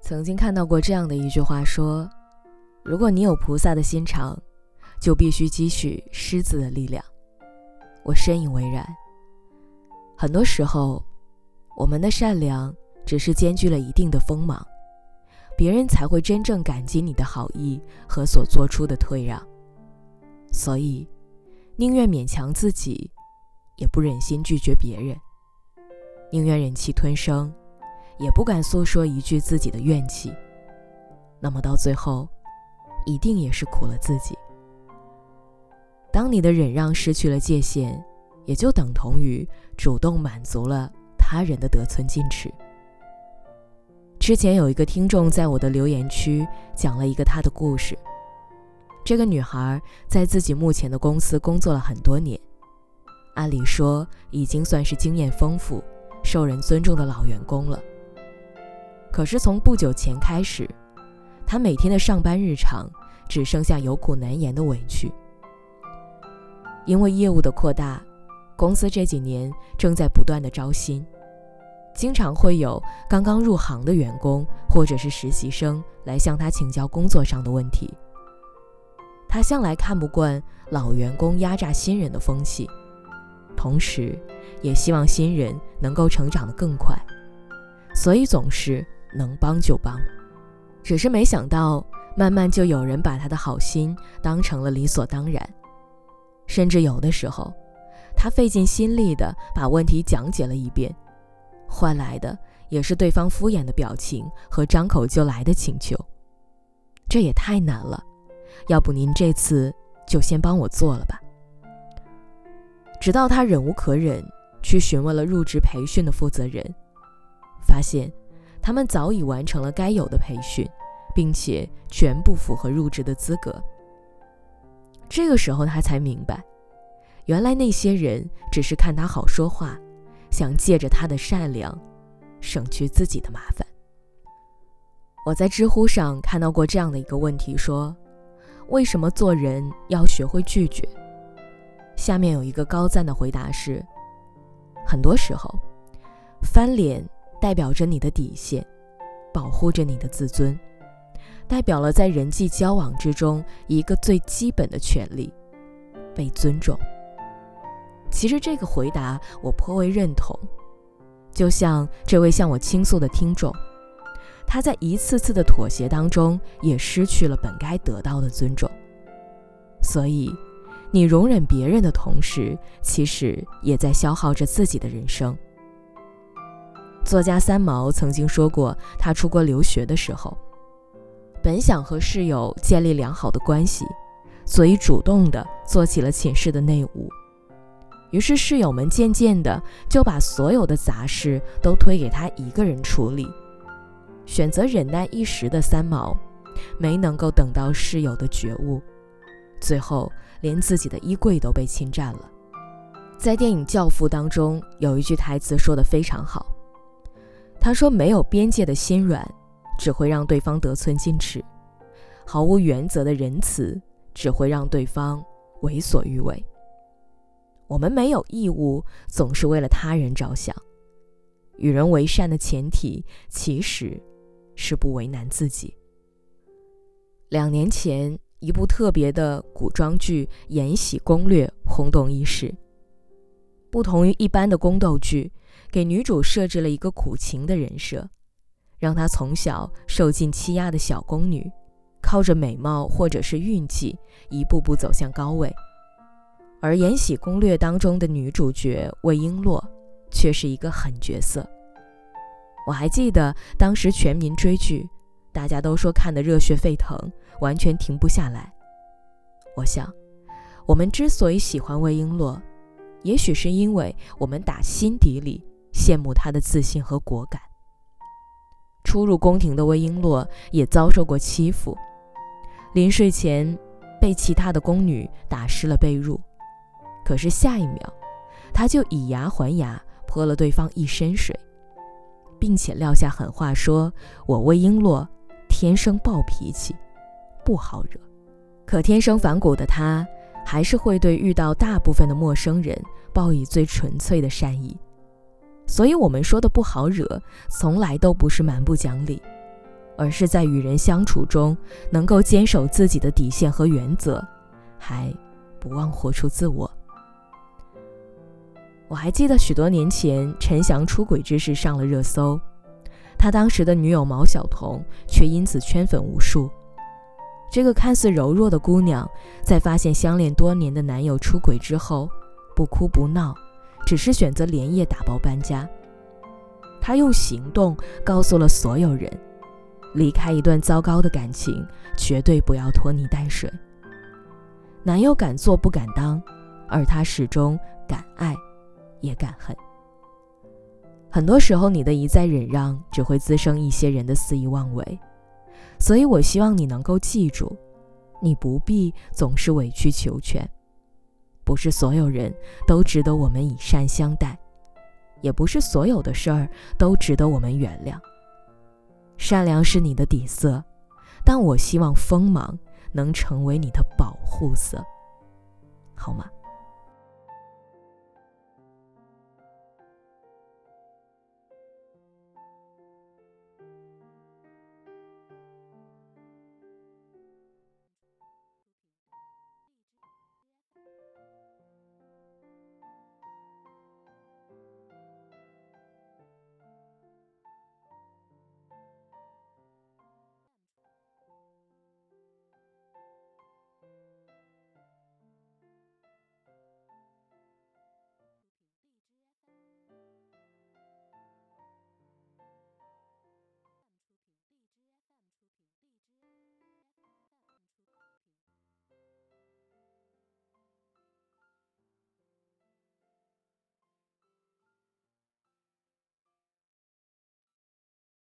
曾经看到过这样的一句话说：“如果你有菩萨的心肠，就必须积蓄狮子的力量。”我深以为然。很多时候，我们的善良只是兼具了一定的锋芒，别人才会真正感激你的好意和所做出的退让。所以，宁愿勉强自己，也不忍心拒绝别人；宁愿忍气吞声，也不敢诉说一句自己的怨气。那么到最后，一定也是苦了自己。当你的忍让失去了界限，也就等同于主动满足了他人的得寸进尺。之前有一个听众在我的留言区讲了一个他的故事。这个女孩在自己目前的公司工作了很多年，按理说已经算是经验丰富、受人尊重的老员工了。可是从不久前开始，他每天的上班日常只剩下有苦难言的委屈。因为业务的扩大，公司这几年正在不断的招新，经常会有刚刚入行的员工或者是实习生来向他请教工作上的问题。他向来看不惯老员工压榨新人的风气，同时，也希望新人能够成长得更快，所以总是能帮就帮。只是没想到，慢慢就有人把他的好心当成了理所当然，甚至有的时候，他费尽心力地把问题讲解了一遍，换来的也是对方敷衍的表情和张口就来的请求。这也太难了。要不您这次就先帮我做了吧。直到他忍无可忍，去询问了入职培训的负责人，发现他们早已完成了该有的培训，并且全部符合入职的资格。这个时候他才明白，原来那些人只是看他好说话，想借着他的善良，省去自己的麻烦。我在知乎上看到过这样的一个问题，说。为什么做人要学会拒绝？下面有一个高赞的回答是：很多时候，翻脸代表着你的底线，保护着你的自尊，代表了在人际交往之中一个最基本的权利——被尊重。其实这个回答我颇为认同，就像这位向我倾诉的听众。他在一次次的妥协当中，也失去了本该得到的尊重。所以，你容忍别人的同时，其实也在消耗着自己的人生。作家三毛曾经说过，他出国留学的时候，本想和室友建立良好的关系，所以主动的做起了寝室的内务。于是，室友们渐渐的就把所有的杂事都推给他一个人处理。选择忍耐一时的三毛，没能够等到室友的觉悟，最后连自己的衣柜都被侵占了。在电影《教父》当中，有一句台词说得非常好，他说：“没有边界的心软，只会让对方得寸进尺；毫无原则的仁慈，只会让对方为所欲为。”我们没有义务总是为了他人着想，与人为善的前提，其实。是不为难自己。两年前，一部特别的古装剧《延禧攻略》轰动一时。不同于一般的宫斗剧，给女主设置了一个苦情的人设，让她从小受尽欺压的小宫女，靠着美貌或者是运气，一步步走向高位。而《延禧攻略》当中的女主角魏璎珞，却是一个狠角色。我还记得当时全民追剧，大家都说看得热血沸腾，完全停不下来。我想，我们之所以喜欢魏璎珞，也许是因为我们打心底里羡慕她的自信和果敢。初入宫廷的魏璎珞也遭受过欺负，临睡前被其他的宫女打湿了被褥，可是下一秒，她就以牙还牙，泼了对方一身水。并且撂下狠话，说我魏璎珞天生暴脾气，不好惹。可天生反骨的他，还是会对遇到大部分的陌生人报以最纯粹的善意，所以，我们说的不好惹，从来都不是蛮不讲理，而是在与人相处中能够坚守自己的底线和原则，还不忘活出自我。我还记得许多年前陈翔出轨之事上了热搜，他当时的女友毛晓彤却因此圈粉无数。这个看似柔弱的姑娘，在发现相恋多年的男友出轨之后，不哭不闹。只是选择连夜打包搬家。她用行动告诉了所有人：离开一段糟糕的感情，绝对不要拖泥带水。男友敢做不敢当，而她始终敢爱，也敢恨。很多时候，你的一再忍让，只会滋生一些人的肆意妄为。所以我希望你能够记住，你不必总是委曲求全。不是所有人都值得我们以善相待，也不是所有的事儿都值得我们原谅。善良是你的底色，但我希望锋芒能成为你的保护色，好吗？